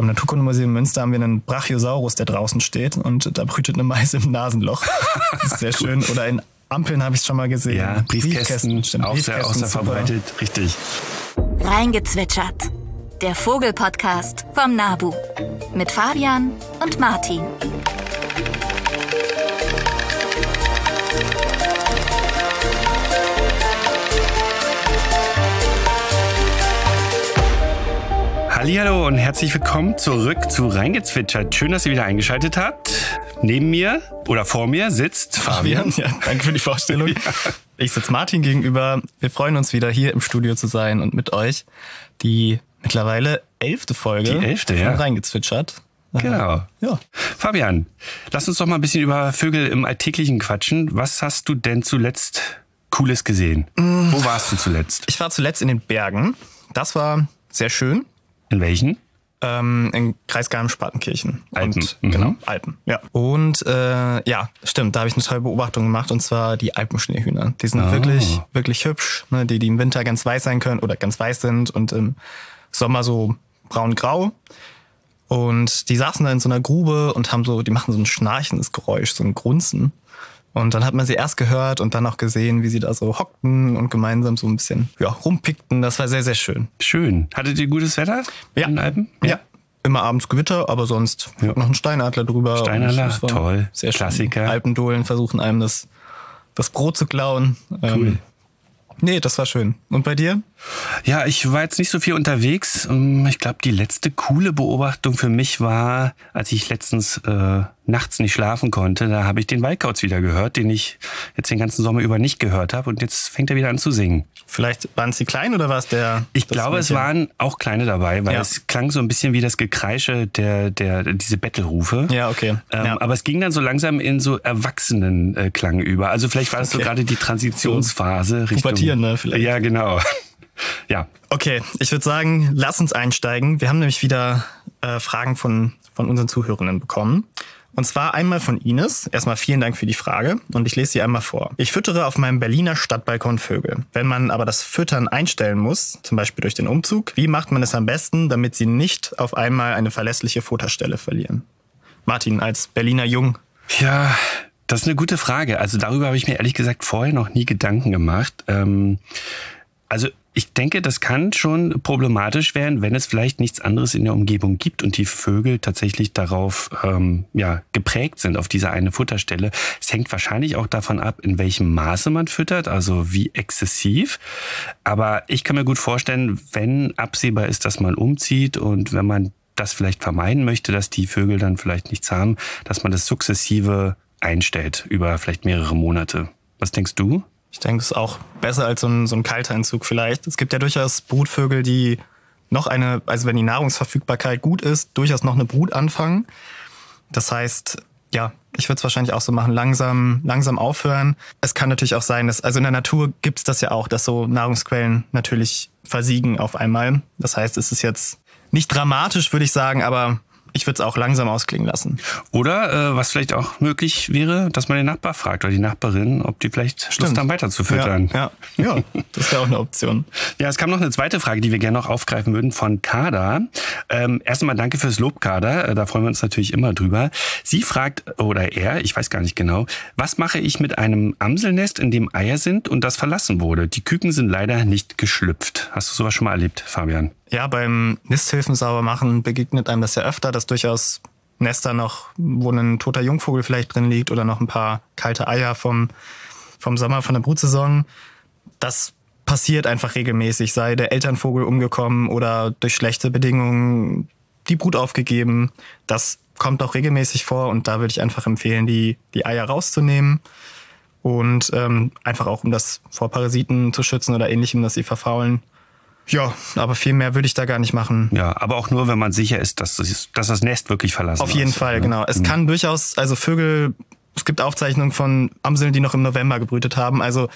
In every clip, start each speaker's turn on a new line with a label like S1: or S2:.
S1: Beim Naturkundemuseum Münster haben wir einen Brachiosaurus, der draußen steht und da brütet eine Meise im Nasenloch. Das ist sehr schön. Oder in Ampeln habe ich es schon mal gesehen.
S2: Ja, Briefkästen,
S1: stimmt.
S2: auch sehr, auch sehr
S1: super.
S2: verbreitet, richtig.
S3: Reingezwitschert. Der Vogelpodcast vom Nabu. Mit Fabian und Martin.
S2: Hallihallo und herzlich willkommen zurück zu Reingezwitschert. Schön, dass ihr wieder eingeschaltet habt. Neben mir oder vor mir sitzt Fabian.
S1: Ja, danke für die Vorstellung. Ich sitze Martin gegenüber. Wir freuen uns wieder hier im Studio zu sein und mit euch die mittlerweile elfte Folge
S2: Die elfte,
S1: von
S2: ja.
S1: Reingezwitschert.
S2: Genau.
S1: Ja.
S2: Fabian, lass uns doch mal ein bisschen über Vögel im Alltäglichen quatschen. Was hast du denn zuletzt Cooles gesehen?
S1: Mm.
S2: Wo warst du zuletzt?
S1: Ich war zuletzt in den Bergen. Das war sehr schön.
S2: In welchen?
S1: Ähm, in Kreis Garmisch-Partenkirchen.
S2: Alpen.
S1: Und,
S2: Mhm.
S1: Genau, Alpen. Ja. Und äh, ja, stimmt, da habe ich eine tolle Beobachtung gemacht und zwar die Alpenschneehühner. Die sind
S2: Oh.
S1: wirklich, wirklich hübsch, ne? die, die im Winter ganz weiß sein können oder ganz weiß sind und im Sommer so braun-grau. Und die saßen da in so einer Grube und haben so, die machen so ein schnarchendes Geräusch, so ein Grunzen. Und dann hat man sie erst gehört und dann auch gesehen, wie sie da so hockten und gemeinsam so ein bisschen ja, rumpickten. Das war sehr, sehr schön.
S2: Schön. Hattet ihr gutes Wetter
S1: Ja.
S2: in den Alpen?
S1: Ja. Immer abends Gewitter, aber sonst
S2: Ja.
S1: noch ein Steinadler drüber.
S2: Steinadler, toll.
S1: Sehr schön.
S2: Klassiker.
S1: Alpendohlen versuchen einem das, das Brot zu klauen. Cool. Nee, das war schön. Und bei dir?
S2: Ja, ich war jetzt nicht so viel unterwegs. Ähm, Ich glaube, die letzte coole Beobachtung für mich war, als ich letztens äh, nachts nicht schlafen konnte, da habe ich den Waldkauz wieder gehört, den ich jetzt den ganzen Sommer über nicht gehört habe. Und jetzt fängt er wieder an zu singen.
S1: Vielleicht waren es die Kleinen oder war es der?
S2: Ich glaube, es
S1: Mädchen?
S2: waren auch kleine dabei, weil
S1: Ja.
S2: es klang so ein bisschen wie das Gekreische der, der, diese Bettelrufe.
S1: Ja, okay.
S2: Ähm,
S1: ja.
S2: Aber es ging dann so langsam in so Erwachsenen äh, Klang über. Also vielleicht war so
S1: Okay.
S2: gerade die Transitionsphase. Richtung,
S1: Pubertierende vielleicht.
S2: Ja, genau. ja,
S1: Okay, ich würde sagen, lass uns einsteigen. Wir haben nämlich wieder äh, Fragen von, von unseren Zuhörenden bekommen. Und zwar einmal von Ines. Erstmal vielen Dank für die Frage und ich lese sie einmal vor. Ich füttere auf meinem Berliner Stadtbalkon Vögel. Wenn man aber das Füttern einstellen muss, zum Beispiel durch den Umzug, wie macht man es am besten, damit sie nicht auf einmal eine verlässliche Futterstelle verlieren? Martin, als Berliner Jung.
S2: Ja, das ist eine gute Frage. Also darüber habe ich mir ehrlich gesagt vorher noch nie Gedanken gemacht. Ähm, also ich denke, das kann schon problematisch werden, wenn es vielleicht nichts anderes in der Umgebung gibt und die Vögel tatsächlich darauf ähm, ja, geprägt sind, auf diese eine Futterstelle. Es hängt wahrscheinlich auch davon ab, in welchem Maße man füttert, also wie exzessiv. Aber ich kann mir gut vorstellen, wenn absehbar ist, dass man umzieht und wenn man das vielleicht vermeiden möchte, dass die Vögel dann vielleicht nichts haben, dass man das sukzessive einstellt über vielleicht mehrere Monate. Was denkst du?
S1: Ich denke, es ist auch besser als so ein, so ein Kalteinzug vielleicht. Es gibt ja durchaus Brutvögel, die noch eine, also wenn die Nahrungsverfügbarkeit gut ist, durchaus noch eine Brut anfangen. Das heißt, ja, ich würde es wahrscheinlich auch so machen, langsam, langsam aufhören. Es kann natürlich auch sein, dass, also in der Natur gibt es das ja auch, dass so Nahrungsquellen natürlich versiegen auf einmal. Das heißt, es ist jetzt nicht dramatisch, würde ich sagen, aber ich würde es auch langsam ausklingen lassen.
S2: Oder äh, was vielleicht auch möglich wäre, dass man den Nachbar fragt oder die Nachbarin, ob die vielleicht Lust haben, weiter zu füttern.
S1: Ja, ja, ja das wäre auch eine Option.
S2: Ja, es kam noch eine zweite Frage, die wir gerne noch aufgreifen würden von Kada. Ähm, erst einmal danke fürs Lob, Kada. Äh, Da freuen wir uns natürlich immer drüber. Sie fragt, oder er, ich weiß gar nicht genau, was mache ich mit einem Amselnest, in dem Eier sind und das verlassen wurde? Die Küken sind leider nicht geschlüpft. Hast du sowas schon mal erlebt, Fabian?
S1: Ja, beim Nisthilfen sauber machen begegnet einem das ja öfter, dass durchaus Nester noch, wo ein toter Jungvogel vielleicht drin liegt oder noch ein paar kalte Eier vom, vom Sommer, von der Brutsaison. Das passiert einfach regelmäßig, sei der Elternvogel umgekommen oder durch schlechte Bedingungen die Brut aufgegeben. Das kommt auch regelmäßig vor und da würde ich einfach empfehlen, die, die Eier rauszunehmen und ähm, einfach auch, um das vor Parasiten zu schützen oder ähnlichem, dass sie verfaulen. Ja, aber viel mehr würde ich da gar nicht machen.
S2: Ja, aber auch nur, wenn man sicher ist, dass das, dass das Nest wirklich verlassen
S1: Auf jeden
S2: ist,
S1: Fall,
S2: ne?
S1: genau. Es kann durchaus, also Vögel, es gibt Aufzeichnungen von Amseln, die noch im November gebrütet haben. Also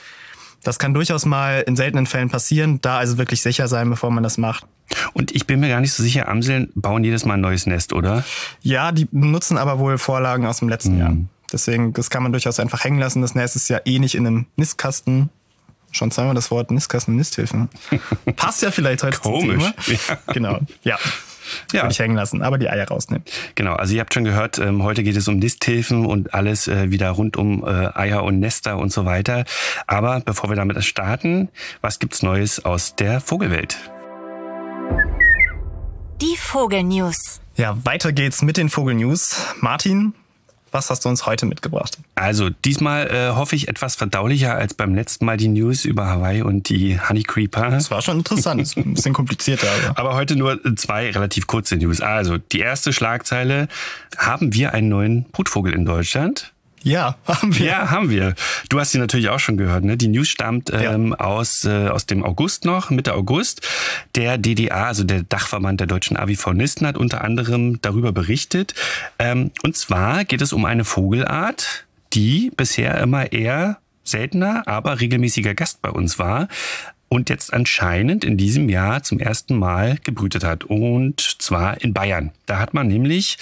S1: das kann durchaus mal in seltenen Fällen passieren. Da also wirklich sicher sein, bevor man das macht.
S2: Und ich bin mir gar nicht so sicher, Amseln bauen jedes Mal ein neues Nest, oder?
S1: Ja, die nutzen aber wohl Vorlagen aus dem letzten Jahr. Deswegen, das kann man durchaus einfach hängen lassen. Das Nest ist ja eh nicht in einem Nistkasten. Schon zweimal das Wort Nistkasten und Nisthilfen. Passt ja vielleicht heute
S2: Komisch.
S1: zum Thema. Genau, ja. ja. würde ich hängen lassen, aber die Eier rausnehmen.
S2: Genau, also ihr habt schon gehört, ähm, heute geht es um Nisthilfen und alles äh, wieder rund um äh, Eier und Nester und so weiter. Aber bevor wir damit starten, was gibt's Neues aus der Vogelwelt?
S3: Die Vogelnews.
S1: Ja, weiter geht's mit den Vogelnews. Martin, was hast du uns heute mitgebracht?
S2: Also diesmal äh, hoffe ich etwas verdaulicher als beim letzten Mal die News über Hawaii und die Honey Creeper.
S1: Das war schon interessant, ein bisschen komplizierter.
S2: Aber. aber heute nur zwei relativ kurze News. Also die erste Schlagzeile, haben wir einen neuen Brutvogel in Deutschland?
S1: Ja, haben wir.
S2: Ja, haben wir. Du hast sie natürlich auch schon gehört. Ne? Die News stammt ähm, ja. aus, äh, aus dem August noch, Mitte August. Der DDA, also der Dachverband der deutschen Avifaunisten, hat unter anderem darüber berichtet. Ähm, und zwar geht es um eine Vogelart, die bisher immer eher seltener, aber regelmäßiger Gast bei uns war und jetzt anscheinend in diesem Jahr zum ersten Mal gebrütet hat. Und zwar in Bayern. Da hat man nämlich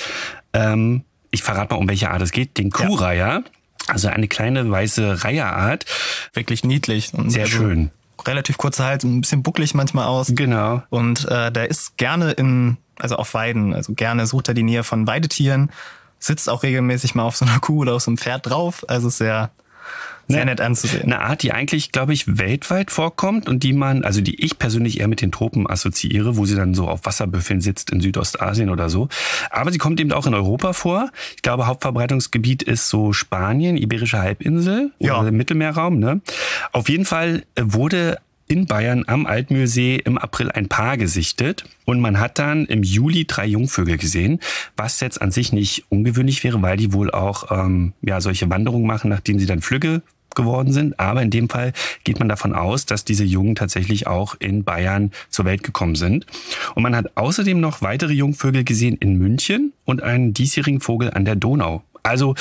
S2: ähm, ich verrate mal, um welche Art es geht, den Kuhreiher. Also eine kleine weiße Reiherart.
S1: Wirklich niedlich.
S2: Und Sehr also schön.
S1: Relativ kurzer Hals, ein bisschen bucklig manchmal aus.
S2: Genau.
S1: Und äh, der ist gerne in, also auf Weiden, also gerne sucht er die Nähe von Weidetieren, sitzt auch regelmäßig mal auf so einer Kuh oder auf so einem Pferd drauf. Also sehr sehr nett anzusehen.
S2: Eine Art, die eigentlich, glaube ich, weltweit vorkommt und die man, also die ich persönlich eher mit den Tropen assoziiere, wo sie dann so auf Wasserbüffeln sitzt in Südostasien oder so. Aber sie kommt eben auch in Europa vor. Ich glaube, Hauptverbreitungsgebiet ist so Spanien, Iberische Halbinsel
S1: ja.
S2: oder Mittelmeerraum. Ne? Auf jeden Fall wurde in Bayern am Altmühlsee im April ein Paar gesichtet und man hat dann im Juli drei Jungvögel gesehen, was jetzt an sich nicht ungewöhnlich wäre, weil die wohl auch ähm, ja solche Wanderungen machen, nachdem sie dann Flügge geworden sind. Aber in dem Fall geht man davon aus, dass diese Jungen tatsächlich auch in Bayern zur Welt gekommen sind. Und man hat außerdem noch weitere Jungvögel gesehen in München und einen diesjährigen Vogel an der Donau. Also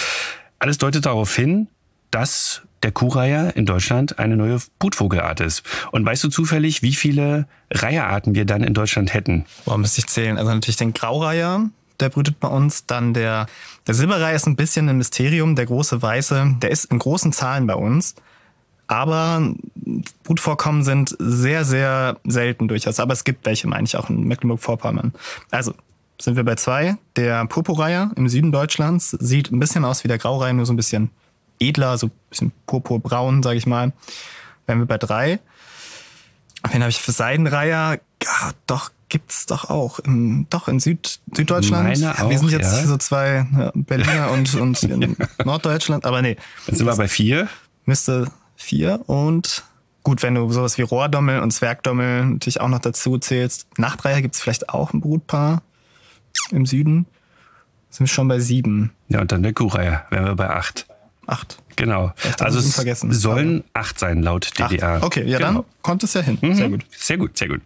S2: alles deutet darauf hin, dass der Kuhreiher in Deutschland eine neue Brutvogelart ist. Und weißt du zufällig, wie viele Reiherarten wir dann in Deutschland hätten?
S1: Boah, müsste ich zählen. Also natürlich den Graureiher, der brütet bei uns. Dann der, der Silberreiher ist ein bisschen ein Mysterium. Der große Weiße, der ist in großen Zahlen bei uns. Aber Brutvorkommen sind sehr, sehr selten durchaus. Aber es gibt welche, meine ich, auch in Mecklenburg-Vorpommern. Also sind wir bei zwei. Der Purpurreiher im Süden Deutschlands sieht ein bisschen aus wie der Graureiher, nur so ein bisschen edler, so ein bisschen purpurbraun, sage ich mal. Wären wir bei drei. Wen habe ich für Seidenreiher? Ja, doch, gibt's doch auch. Im, doch, in Süd, Süddeutschland.
S2: Meine auch,
S1: wir sind jetzt
S2: ja.
S1: so zwei ja, Berliner und, und in Norddeutschland, aber nee.
S2: Jetzt sind wir bei vier.
S1: Müsste vier und gut, wenn du sowas wie Rohrdommel und Zwergdommel natürlich auch noch dazu zählst. Nachtreiher gibt's vielleicht auch ein Brutpaar im Süden. Sind wir schon bei sieben.
S2: Ja, und dann der Kuhreiher, wären wir bei acht.
S1: Acht.
S2: Genau. Also es
S1: vergessen.
S2: sollen acht sein laut DDR.
S1: Acht. Okay, ja
S2: genau.
S1: dann kommt es ja hin.
S2: Mhm.
S1: Sehr gut.
S2: Sehr gut, sehr gut.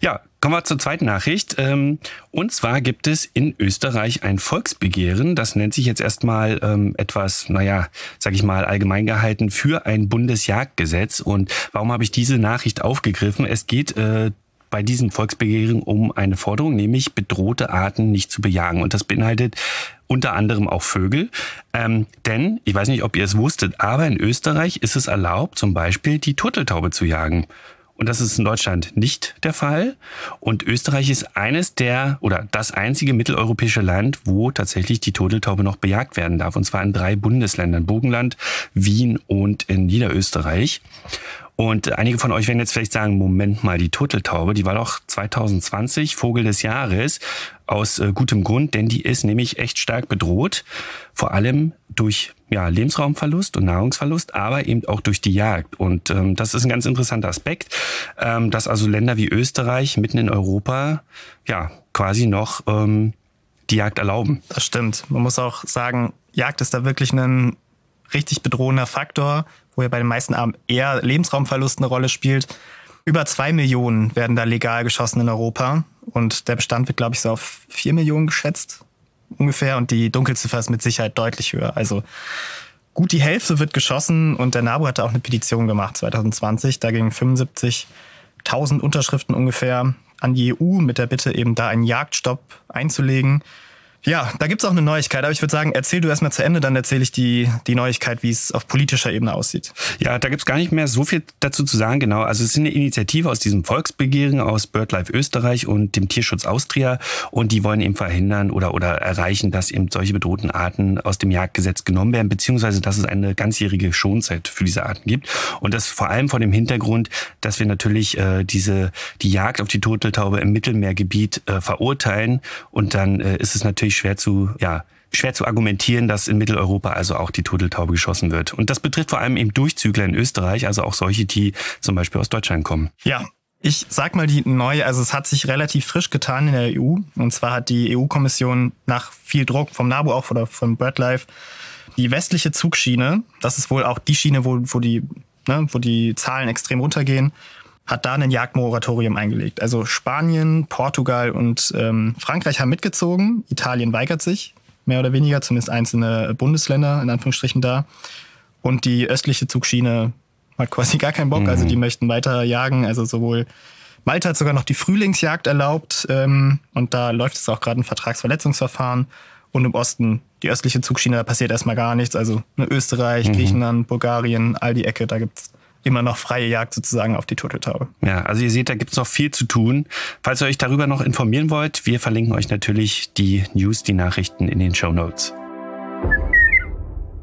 S2: Ja, kommen wir zur zweiten Nachricht. Ähm, und zwar gibt es in Österreich ein Volksbegehren, das nennt sich jetzt erstmal ähm, etwas, naja, sag ich mal, allgemein gehalten für ein Bundesjagdgesetz. Und warum habe ich diese Nachricht aufgegriffen? Es geht äh, bei diesem Volksbegehren um eine Forderung, nämlich bedrohte Arten nicht zu bejagen. Und das beinhaltet unter anderem auch Vögel. Ähm, denn, ich weiß nicht, ob ihr es wusstet, aber in Österreich ist es erlaubt, zum Beispiel die Turteltaube zu jagen. Und das ist in Deutschland nicht der Fall. Und Österreich ist eines der oder das einzige mitteleuropäische Land, wo tatsächlich die Turteltaube noch bejagt werden darf. Und zwar in drei Bundesländern. Burgenland, Wien und in Niederösterreich. Und einige von euch werden jetzt vielleicht sagen, Moment mal, die Turteltaube, die war doch 2020 Vogel des Jahres aus äh, gutem Grund, denn die ist nämlich echt stark bedroht, vor allem durch ja, Lebensraumverlust und Nahrungsverlust, aber eben auch durch die Jagd. Und ähm, das ist ein ganz interessanter Aspekt, ähm, dass also Länder wie Österreich mitten in Europa ja quasi noch ähm, die Jagd erlauben.
S1: Das stimmt. Man muss auch sagen, Jagd ist da wirklich ein richtig bedrohender Faktor, wo ja bei den meisten Armen eher Lebensraumverlust eine Rolle spielt. Über zwei Millionen werden da legal geschossen in Europa und der Bestand wird, glaube ich, so auf vier Millionen geschätzt ungefähr und die Dunkelziffer ist mit Sicherheit deutlich höher. Also gut die Hälfte wird geschossen und der NABU hatte auch eine Petition gemacht 2020. Da gingen 75.000 Unterschriften ungefähr an die EU mit der Bitte eben da einen Jagdstopp einzulegen. Ja, da gibt's auch eine Neuigkeit, aber ich würde sagen, erzähl du erstmal zu Ende, dann erzähle ich die, die Neuigkeit, wie es auf politischer Ebene aussieht.
S2: Ja, da gibt's gar nicht mehr so viel dazu zu sagen, genau. Also es ist eine Initiative aus diesem Volksbegehren aus BirdLife Österreich und dem Tierschutz Austria und die wollen eben verhindern oder, oder erreichen, dass eben solche bedrohten Arten aus dem Jagdgesetz genommen werden, beziehungsweise dass es eine ganzjährige Schonzeit für diese Arten gibt. Und das vor allem vor dem Hintergrund, dass wir natürlich äh, diese die Jagd auf die Turteltaube im Mittelmeergebiet äh, verurteilen und dann äh, ist es natürlich schwer zu, ja, schwer zu argumentieren, dass in Mitteleuropa also auch die Turteltaube geschossen wird. Und das betrifft vor allem eben Durchzügler in Österreich, also auch solche, die zum Beispiel aus Deutschland kommen.
S1: Ja, ich sag mal die neue, also es hat sich relativ frisch getan in der EU. Und zwar hat die EU-Kommission nach viel Druck vom NABU auch oder von BirdLife die westliche Zugschiene, das ist wohl auch die Schiene, wo, wo, die, ne, wo die Zahlen extrem runtergehen, hat da ein Jagdmoratorium eingelegt. Also Spanien, Portugal und ähm, Frankreich haben mitgezogen. Italien weigert sich, mehr oder weniger, zumindest einzelne Bundesländer in Anführungsstrichen da. Und die östliche Zugschiene hat quasi gar keinen Bock. Also mhm. Also die möchten weiter jagen. Also sowohl Malta hat sogar noch die Frühlingsjagd erlaubt. Ähm, und da läuft es auch gerade ein Vertragsverletzungsverfahren. Und im Osten, die östliche Zugschiene, da passiert erstmal gar nichts. Also ne, Österreich, mhm. Griechenland, Bulgarien, all die Ecke, da gibt's immer noch freie Jagd sozusagen auf die Turteltaube.
S2: Ja, also ihr seht, da gibt's noch viel zu tun. Falls ihr euch darüber noch informieren wollt, wir verlinken euch natürlich die News, die Nachrichten in den Show Notes.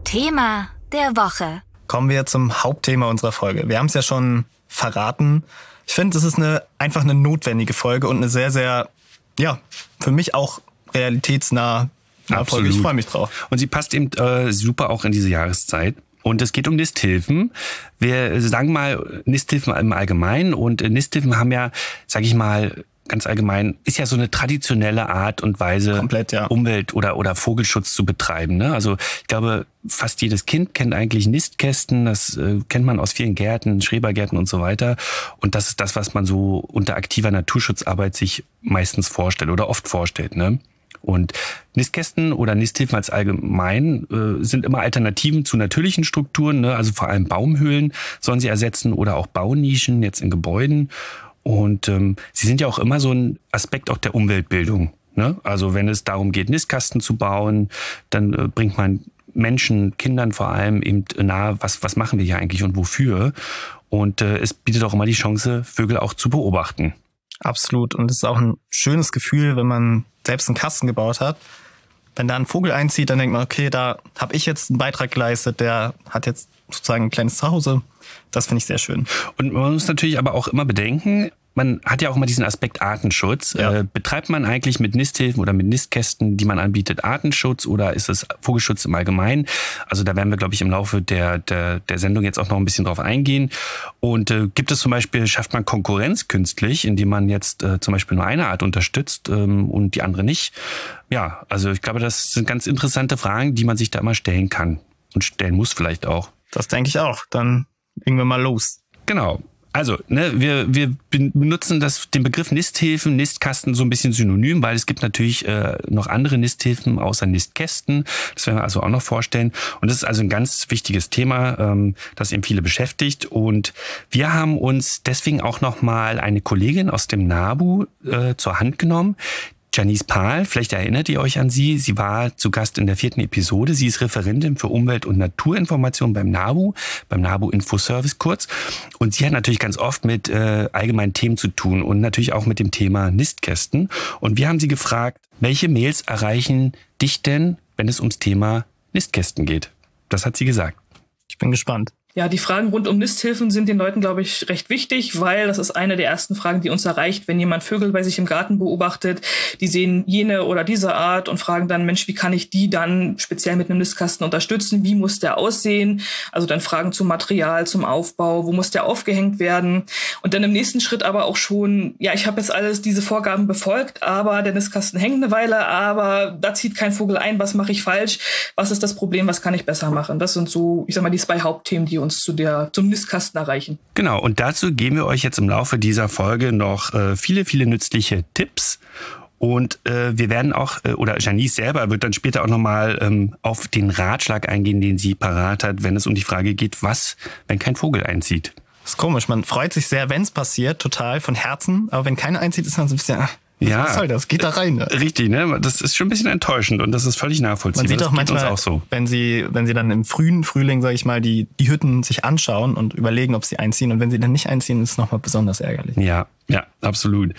S3: Thema der Woche.
S1: Kommen wir zum Hauptthema unserer Folge. Wir haben es ja schon verraten. Ich finde, es ist eine, einfach eine notwendige Folge und eine sehr, sehr, ja, für mich auch realitätsnah Folge. Ich freue mich drauf.
S2: Und sie passt eben äh, super auch in diese Jahreszeit. Und es geht um Nisthilfen. Wir sagen mal Nisthilfen im Allgemeinen und Nisthilfen haben ja, sag ich mal, ganz allgemein, ist ja so eine traditionelle Art und Weise,
S1: Komplett, ja.
S2: Umwelt- oder, oder Vogelschutz zu betreiben. Ne? Also ich glaube, fast jedes Kind kennt eigentlich Nistkästen, das äh, kennt man aus vielen Gärten, Schrebergärten und so weiter. Und das ist das, was man so unter aktiver Naturschutzarbeit sich meistens vorstellt oder oft vorstellt. Ne? Und Nistkästen oder Nisthilfen als allgemein äh, sind immer Alternativen zu natürlichen Strukturen, ne? also vor allem Baumhöhlen sollen sie ersetzen oder auch Baunischen jetzt in Gebäuden. Und ähm, sie sind ja auch immer so ein Aspekt auch der Umweltbildung. Ne? Also wenn es darum geht, Nistkasten zu bauen, dann äh, bringt man Menschen, Kindern vor allem eben nahe, was, was machen wir hier eigentlich und wofür. Und äh, es bietet auch immer die Chance, Vögel auch zu beobachten.
S1: Absolut. Und es ist auch ein schönes Gefühl, wenn man selbst einen Kasten gebaut hat. Wenn da ein Vogel einzieht, dann denkt man, okay, da habe ich jetzt einen Beitrag geleistet, der hat jetzt sozusagen ein kleines Zuhause. Das finde ich sehr schön.
S2: Und man muss natürlich aber auch immer bedenken, man hat ja auch immer diesen Aspekt Artenschutz. Ja. Äh, betreibt man eigentlich mit Nisthilfen oder mit Nistkästen, die man anbietet, Artenschutz oder ist es Vogelschutz im Allgemeinen? Also da werden wir, glaube ich, im Laufe der, der, der Sendung jetzt auch noch ein bisschen drauf eingehen. Und äh, gibt es zum Beispiel, schafft man Konkurrenz künstlich, indem man jetzt äh, zum Beispiel nur eine Art unterstützt ähm, und die andere nicht? Ja, also ich glaube, das sind ganz interessante Fragen, die man sich da immer stellen kann und stellen muss vielleicht auch.
S1: Das denke ich auch. Dann legen wir mal los.
S2: Genau. Also, ne, wir, wir benutzen das, den Begriff Nisthilfen, Nistkasten so ein bisschen synonym, weil es gibt natürlich äh, noch andere Nisthilfen außer Nistkästen. Das werden wir also auch noch vorstellen. Und das ist also ein ganz wichtiges Thema, ähm, das eben viele beschäftigt. Und wir haben uns deswegen auch nochmal eine Kollegin aus dem NABU äh, zur Hand genommen, Janice Pahl, vielleicht erinnert ihr euch an sie. Sie war zu Gast in der vierten Episode. Sie ist Referentin für Umwelt- und Naturinformation beim NABU, beim NABU Infoservice kurz. Und sie hat natürlich ganz oft mit äh, allgemeinen Themen zu tun und natürlich auch mit dem Thema Nistkästen. Und wir haben sie gefragt, welche Mails erreichen dich denn, wenn es ums Thema Nistkästen geht? Das hat sie gesagt.
S1: Ich bin gespannt.
S4: Ja, die Fragen rund um Nisthilfen sind den Leuten, glaube ich, recht wichtig, weil das ist eine der ersten Fragen, die uns erreicht, wenn jemand Vögel bei sich im Garten beobachtet. Die sehen jene oder diese Art und fragen dann, Mensch, wie kann ich die dann speziell mit einem Nistkasten unterstützen? Wie muss der aussehen? Also dann Fragen zum Material, zum Aufbau, wo muss der aufgehängt werden? Und dann im nächsten Schritt aber auch schon, ja, ich habe jetzt alles diese Vorgaben befolgt, aber der Nistkasten hängt eine Weile, aber da zieht kein Vogel ein. Was mache ich falsch? Was ist das Problem? Was kann ich besser machen? Das sind so, ich sag mal, die zwei Hauptthemen, die uns zu der, zum Nistkasten erreichen.
S2: Genau, und dazu geben wir euch jetzt im Laufe dieser Folge noch äh, viele, viele nützliche Tipps. Und äh, wir werden auch, äh, oder Janice selber wird dann später auch nochmal ähm, auf den Ratschlag eingehen, den sie parat hat, wenn es um die Frage geht, was, wenn kein Vogel einzieht.
S1: Das ist komisch, man freut sich sehr, wenn es passiert, total von Herzen. Aber wenn keiner einzieht, ist man so ein bisschen,
S2: Ja.
S1: Was soll das? Geht da rein. Ne?
S2: Richtig, ne? Das ist schon ein bisschen enttäuschend und das ist völlig nachvollziehbar.
S1: Man sieht auch manchmal,
S2: auch so.
S1: wenn sie, wenn sie dann im frühen Frühling, sage ich mal, die, die Hütten sich anschauen und überlegen, ob sie einziehen. Und wenn sie dann nicht einziehen, ist es nochmal besonders ärgerlich.
S2: Ja, ja, absolut.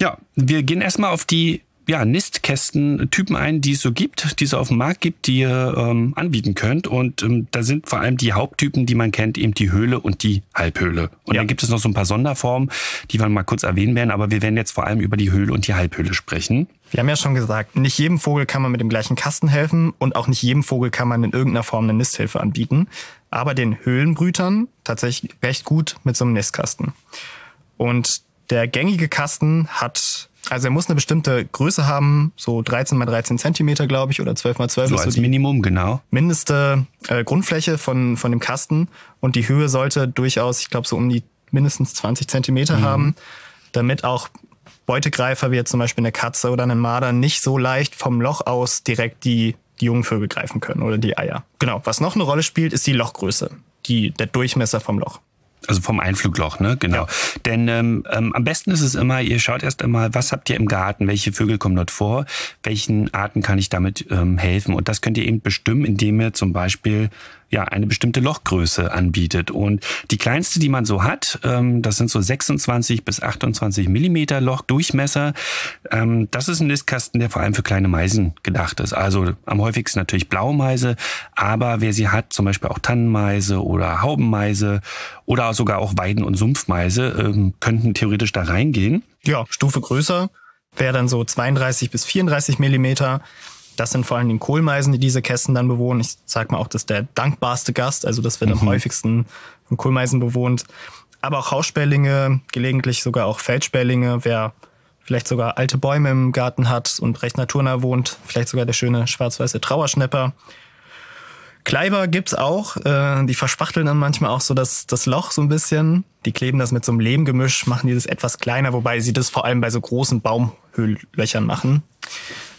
S2: Ja, wir gehen erstmal auf die ja, Nistkästen-Typen ein, die es so gibt, die es auf dem Markt gibt, die ihr ähm, anbieten könnt. Und ähm, da sind vor allem die Haupttypen, die man kennt, eben die Höhle und die Halbhöhle. Und
S1: Ja.
S2: dann gibt es noch so ein paar Sonderformen, die wir mal kurz erwähnen werden. Aber wir werden jetzt vor allem über die Höhle und die Halbhöhle sprechen.
S1: Wir haben ja schon gesagt, nicht jedem Vogel kann man mit dem gleichen Kasten helfen und auch nicht jedem Vogel kann man in irgendeiner Form eine Nisthilfe anbieten. Aber den Höhlenbrütern tatsächlich recht gut mit so einem Nistkasten. Und der gängige Kasten hat, also er muss eine bestimmte Größe haben, so 13 mal 13 Zentimeter, glaube ich, oder 12 mal 12
S2: So
S1: ist so
S2: als
S1: die
S2: Minimum, genau.
S1: mindeste äh, Grundfläche von, von dem Kasten und die Höhe sollte durchaus, ich glaube, so um die mindestens 20 Zentimeter haben, damit auch Beutegreifer wie jetzt zum Beispiel eine Katze oder eine Marder nicht so leicht vom Loch aus direkt die, die jungen Vögel greifen können oder die Eier. Genau. Was noch eine Rolle spielt, ist die Lochgröße, die, der Durchmesser vom Loch.
S2: Also vom Einflugloch, ne? Genau. Denn ähm, ähm, am besten ist es immer, ihr schaut erst einmal, was habt ihr im Garten, welche Vögel kommen dort vor, welchen Arten kann ich damit ähm, helfen. Und das könnt ihr eben bestimmen, indem ihr zum Beispiel ja eine bestimmte Lochgröße anbietet. Und die kleinste, die man so hat, ähm, das sind so 26 bis 28 Millimeter Lochdurchmesser. Ähm, das ist ein Nistkasten, der vor allem für kleine Meisen gedacht ist. Also am häufigsten natürlich Blaumeise, aber wer sie hat, zum Beispiel auch Tannenmeise oder Haubenmeise oder sogar auch Weiden- und Sumpfmeise, ähm, könnten theoretisch da reingehen.
S1: Ja, Stufe größer wäre dann so 32 bis 34 Millimeter. Das sind vor allem die Kohlmeisen, die diese Kästen dann bewohnen. Ich sag mal auch, das ist der dankbarste Gast. Also das wird am häufigsten von Kohlmeisen bewohnt. Aber auch Haussperlinge, gelegentlich sogar auch Feldsperlinge. Wer vielleicht sogar alte Bäume im Garten hat und recht naturnah wohnt, vielleicht sogar der schöne schwarz-weiße Trauerschnepper. Kleiber gibt's auch. Äh, die verspachteln dann manchmal auch so das, das Loch so ein bisschen. Die kleben das mit so einem Lehmgemisch, machen dieses etwas kleiner, wobei sie das vor allem bei so großen Baumhöhlöchern machen.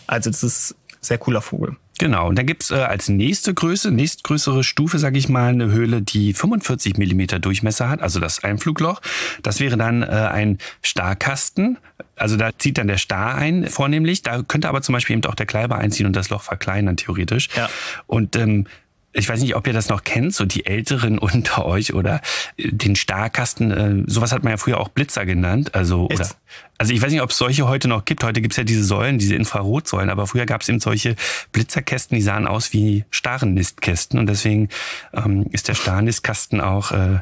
S1: Also das ist sehr cooler Vogel.
S2: Genau, und dann gibt's äh, als nächste Größe, nächstgrößere Stufe, sage ich mal, eine Höhle, die 45 Millimeter Durchmesser hat, also das Einflugloch. Das wäre dann äh, ein Starkasten. Also da zieht dann der Star ein, vornehmlich. Da könnte aber zum Beispiel eben auch der Kleiber einziehen und das Loch verkleinern, theoretisch.
S1: Ja.
S2: Und ähm, ich weiß nicht, ob ihr das noch kennt, so die Älteren unter euch oder den Starkasten, äh, sowas hat man ja früher auch Blitzer genannt. Also, oder, also ich weiß nicht, ob es solche heute noch gibt. Heute gibt's ja diese Säulen, diese Infrarotsäulen, aber früher gab's eben solche Blitzerkästen, die sahen aus wie Starennistkästen. Und deswegen ähm, ist der Starnistkasten auch äh,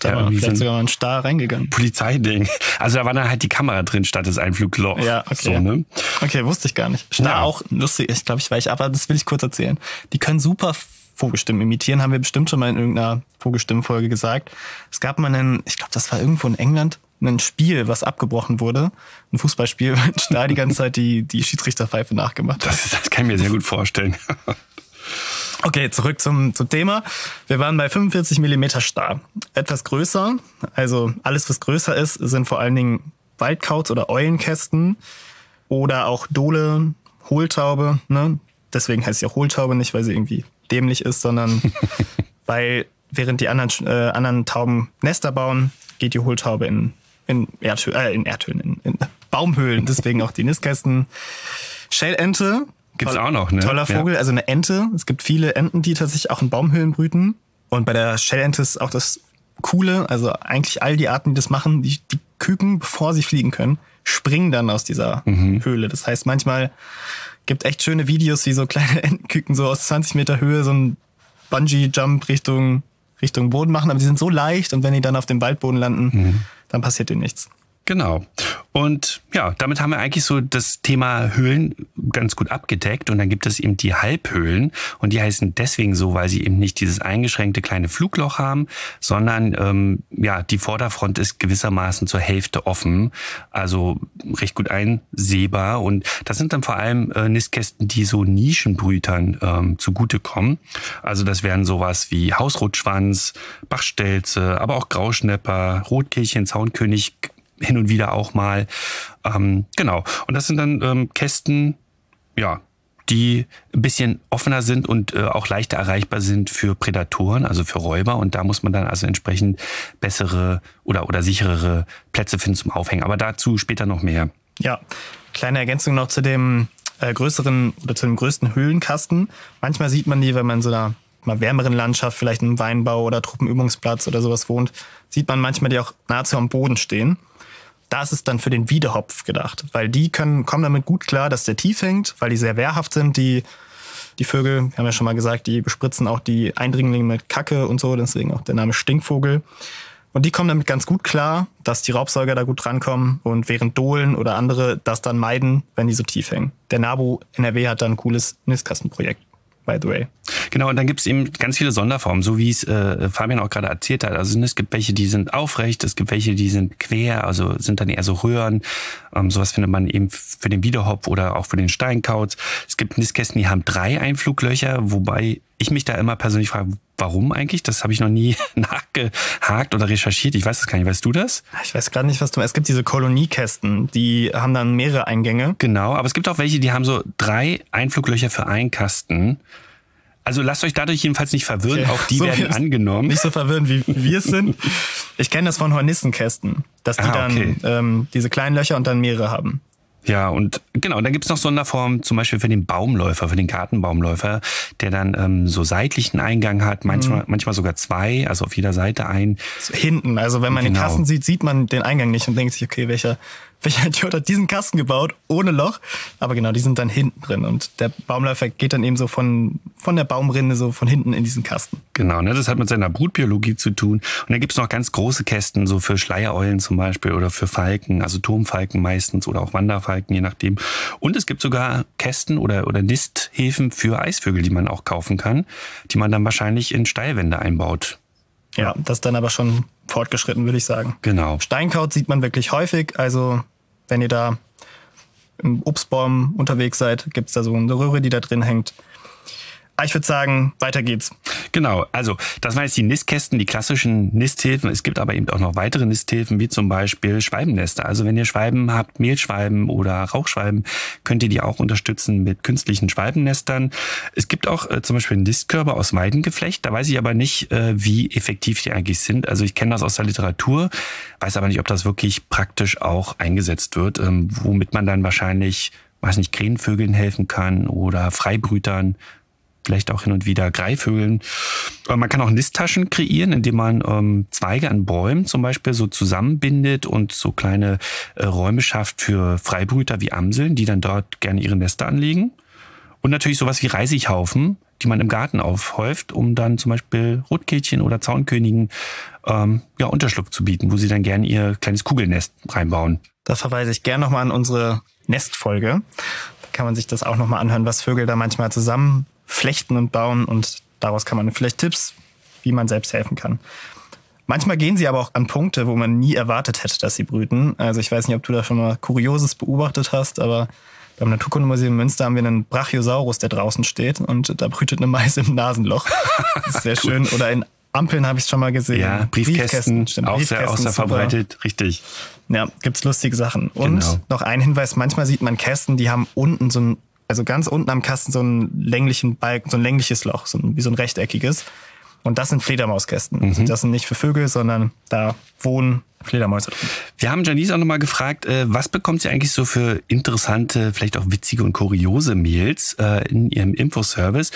S1: Da war
S2: so
S1: vielleicht
S2: ein
S1: sogar mal ein Star reingegangen.
S2: Polizeiding. Also da war dann halt die Kamera drin statt des Einflugloch.
S1: Ja, okay.
S2: So, ne?
S1: Okay, wusste ich gar nicht. Star
S2: Ja.
S1: auch lustig, ich glaube, ich weiß, aber das will ich kurz erzählen. Die können super Vogelstimmen imitieren, haben wir bestimmt schon mal in irgendeiner Vogelstimmenfolge gesagt. Es gab mal einen, ich glaube, das war irgendwo in England, ein Spiel, was abgebrochen wurde. Ein Fußballspiel, weil Star die ganze Zeit die, die Schiedsrichterpfeife nachgemacht hat.
S2: Das, das kann ich mir sehr gut vorstellen.
S1: Okay, zurück zum, zum Thema. Wir waren bei 45 Millimeter Star. Etwas größer, also alles, was größer ist, sind vor allen Dingen Waldkauz oder Eulenkästen oder auch Dole, Hohltaube. Ne? Deswegen heißt sie auch Hohltaube, nicht weil sie irgendwie dämlich ist, sondern weil während die anderen, äh, anderen Tauben Nester bauen, geht die Hohltaube in, in, Erdhö äh, in Erdhöhlen, in, in Baumhöhlen. Deswegen auch die Nistkästen. Schellente.
S2: Gibt's auch noch, ne?
S1: Toller
S2: Ja.
S1: Vogel, also eine Ente. Es gibt viele Enten, die tatsächlich auch in Baumhöhlen brüten. Und bei der Schellente ist auch das Coole, also eigentlich all die Arten, die das machen, die, die Küken, bevor sie fliegen können, springen dann aus dieser
S2: Mhm.
S1: Höhle. Das heißt, manchmal gibt echt schöne Videos, wie so kleine Entenküken so aus 20 Meter Höhe so einen Bungee-Jump Richtung, Richtung Boden machen. Aber die sind so leicht und wenn die dann auf dem Waldboden landen,
S2: Mhm.
S1: dann passiert ihnen nichts.
S2: Genau. Und ja, damit haben wir eigentlich so das Thema Höhlen ganz gut abgedeckt. Und dann gibt es eben die Halbhöhlen. Und die heißen deswegen so, weil sie eben nicht dieses eingeschränkte kleine Flugloch haben, sondern ähm, ja, die Vorderfront ist gewissermaßen zur Hälfte offen. Also recht gut einsehbar. Und das sind dann vor allem äh, Nistkästen, die so Nischenbrütern ähm, zugutekommen. Also das wären sowas wie Hausrotschwanz, Bachstelze, aber auch Grauschnepper, Rotkehlchen, Zaunkönig, hin und wieder auch mal. Ähm, genau. Und das sind dann ähm, Kästen, ja, die ein bisschen offener sind und äh, auch leichter erreichbar sind für Prädatoren, also für Räuber. Und da muss man dann also entsprechend bessere oder, oder sicherere Plätze finden zum Aufhängen. Aber dazu später noch mehr.
S1: Ja, kleine Ergänzung noch zu dem äh, größeren oder zu dem größten Höhlenkasten. Manchmal sieht man die, wenn man in so einer mal wärmeren Landschaft, vielleicht im Weinbau oder Truppenübungsplatz oder sowas wohnt, sieht man manchmal die auch nahezu am Boden stehen. Da ist es dann für den Wiedehopf gedacht, weil die können, kommen damit gut klar, dass der tief hängt, weil die sehr wehrhaft sind, die, die Vögel, wir haben ja schon mal gesagt, die bespritzen auch die Eindringlinge mit Kacke und so, deswegen auch der Name Stinkvogel. Und die kommen damit ganz gut klar, dass die Raubsäuger da gut drankommen und während Dohlen oder andere das dann meiden, wenn die so tief hängen. Der NABU NRW hat da ein cooles Nistkastenprojekt by the way.
S2: Genau, und dann gibt es eben ganz viele Sonderformen, so wie es äh, Fabian auch gerade erzählt hat. Also es gibt welche, die sind aufrecht, es gibt welche, die sind quer, also sind dann eher so Röhren. Ähm, sowas findet man eben für den Wiederhopf oder auch für den Steinkauz. Es gibt Nistkästen, die haben drei Einfluglöcher, wobei ich mich da immer persönlich frage, warum eigentlich? Das habe ich noch nie nachgehakt oder recherchiert. Ich weiß das gar nicht. Weißt du das?
S1: Ich weiß gerade nicht, was du meinst. Es gibt diese Koloniekästen, die haben dann mehrere Eingänge.
S2: Genau, aber es gibt auch welche, die haben so drei Einfluglöcher für einen Kasten. Also lasst euch dadurch jedenfalls nicht verwirren, okay. auch die so werden angenommen.
S1: Nicht so verwirren, wie wir es sind. Ich kenne das von Hornissenkästen, dass die ah, okay. dann ähm, diese kleinen Löcher und dann mehrere haben.
S2: Ja, und genau, dann gibt's noch Sonderformen, zum Beispiel für den Baumläufer, für den Gartenbaumläufer, der dann ähm, so seitlichen Eingang hat, manchmal, mhm. manchmal sogar zwei, also auf jeder Seite ein.
S1: Hinten, also wenn man genau. den Kasten sieht, sieht man den Eingang nicht und denkt sich, okay, welcher welcher Idiot hat diesen Kasten gebaut, ohne Loch. Aber genau, die sind dann hinten drin. Und der Baumläufer geht dann eben so von, von der Baumrinde so von hinten in diesen Kasten.
S2: Genau, ne, das hat mit seiner Brutbiologie zu tun. Und dann gibt's noch ganz große Kästen, so für Schleiereulen zum Beispiel oder für Falken, also Turmfalken meistens oder auch Wanderfalken, je nachdem. Und es gibt sogar Kästen oder, oder Nisthäfen für Eisvögel, die man auch kaufen kann, die man dann wahrscheinlich in Steilwände einbaut.
S1: Ja, das ist dann aber schon fortgeschritten, würde ich sagen.
S2: Genau.
S1: Steinkraut sieht man wirklich häufig. Also wenn ihr da im Obstbaum unterwegs seid, gibt's da so eine Röhre, die da drin hängt. Ah, ich würde sagen, weiter geht's.
S2: Genau, also das waren jetzt die Nistkästen, die klassischen Nisthilfen. Es gibt aber eben auch noch weitere Nisthilfen, wie zum Beispiel Schwalbennester. Also wenn ihr Schwalben habt, Mehlschwalben oder Rauchschwalben, könnt ihr die auch unterstützen mit künstlichen Schwalbennestern. Es gibt auch äh, zum Beispiel Nistkörper aus Weidengeflecht. Da weiß ich aber nicht, äh, wie effektiv die eigentlich sind. Also ich kenne das aus der Literatur, weiß aber nicht, ob das wirklich praktisch auch eingesetzt wird, ähm, womit man dann wahrscheinlich weiß nicht, Krähenvögeln helfen kann oder Freibrütern vielleicht auch hin und wieder Greifvögeln. Man kann auch Nisttaschen kreieren, indem man ähm, Zweige an Bäumen zum Beispiel so zusammenbindet und so kleine äh, Räume schafft für Freibrüter wie Amseln, die dann dort gerne ihre Nester anlegen. Und natürlich sowas wie Reisighaufen, die man im Garten aufhäuft, um dann zum Beispiel Rotkehlchen oder Zaunkönigen ähm, ja, Unterschlupf zu bieten, wo sie dann gerne ihr kleines Kugelnest reinbauen.
S1: Da verweise ich gerne nochmal an unsere Nestfolge. Da kann man sich das auch nochmal anhören, was Vögel da manchmal zusammen flechten und bauen und daraus kann man vielleicht Tipps, wie man selbst helfen kann. Manchmal gehen sie aber auch an Punkte, wo man nie erwartet hätte, dass sie brüten. Also ich weiß nicht, ob du da schon mal Kurioses beobachtet hast, aber beim Naturkundemuseum Münster haben wir einen Brachiosaurus, der draußen steht und da brütet eine Mais im Nasenloch. Das ist sehr schön. Oder in Ampeln habe ich es schon mal gesehen.
S2: Ja, Briefkästen, Briefkästen.
S1: Auch
S2: Briefkästen, sehr, auch sehr verbreitet, richtig.
S1: Ja, gibt's lustige Sachen. Und genau. noch ein Hinweis, manchmal sieht man Kästen, die haben unten so ein also ganz unten am Kasten so einen länglichen Balken, so ein längliches Loch, so ein, wie so ein rechteckiges. Und das sind Fledermauskästen. Mhm. Also das sind nicht für Vögel, sondern da wohnen Fledermäuse drin.
S2: Wir haben Janice auch nochmal gefragt, äh, was bekommt sie eigentlich so für interessante, vielleicht auch witzige und kuriose Mails äh, in ihrem Infoservice?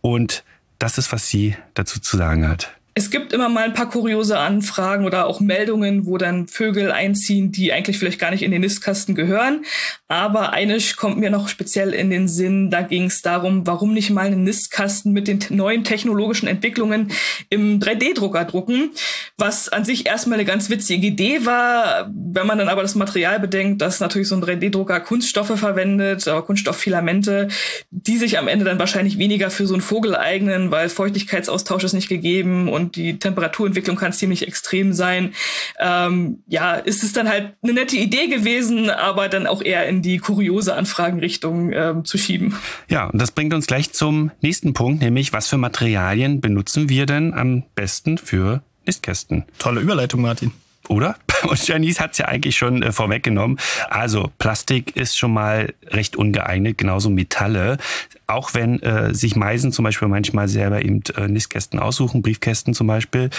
S2: Und das ist, was sie dazu zu sagen hat.
S4: Es gibt immer mal ein paar kuriose Anfragen oder auch Meldungen, wo dann Vögel einziehen, die eigentlich vielleicht gar nicht in den Nistkasten gehören. Aber eine kommt mir noch speziell in den Sinn. Da ging es darum, warum nicht mal einen Nistkasten mit den neuen technologischen Entwicklungen im 3D-Drucker drucken. Was an sich erstmal eine ganz witzige Idee war. Wenn man dann aber das Material bedenkt, dass natürlich so ein 3D-Drucker Kunststoffe verwendet, Kunststofffilamente, die sich am Ende dann wahrscheinlich weniger für so einen Vogel eignen, weil Feuchtigkeitsaustausch ist nicht gegeben und die Temperaturentwicklung kann ziemlich extrem sein. Ähm, ja, ist es dann halt eine nette Idee gewesen, aber dann auch eher in die kuriose Anfragenrichtung ähm, zu schieben.
S2: Ja, und das bringt uns gleich zum nächsten Punkt, nämlich was für Materialien benutzen wir denn am besten für Nistkästen?
S1: Tolle Überleitung, Martin
S2: oder? Und Janice hat es ja eigentlich schon äh, vorweggenommen. Also Plastik ist schon mal recht ungeeignet, genauso Metalle. Auch wenn äh, sich Meisen zum Beispiel manchmal selber eben äh, Nistkästen aussuchen, Briefkästen zum Beispiel.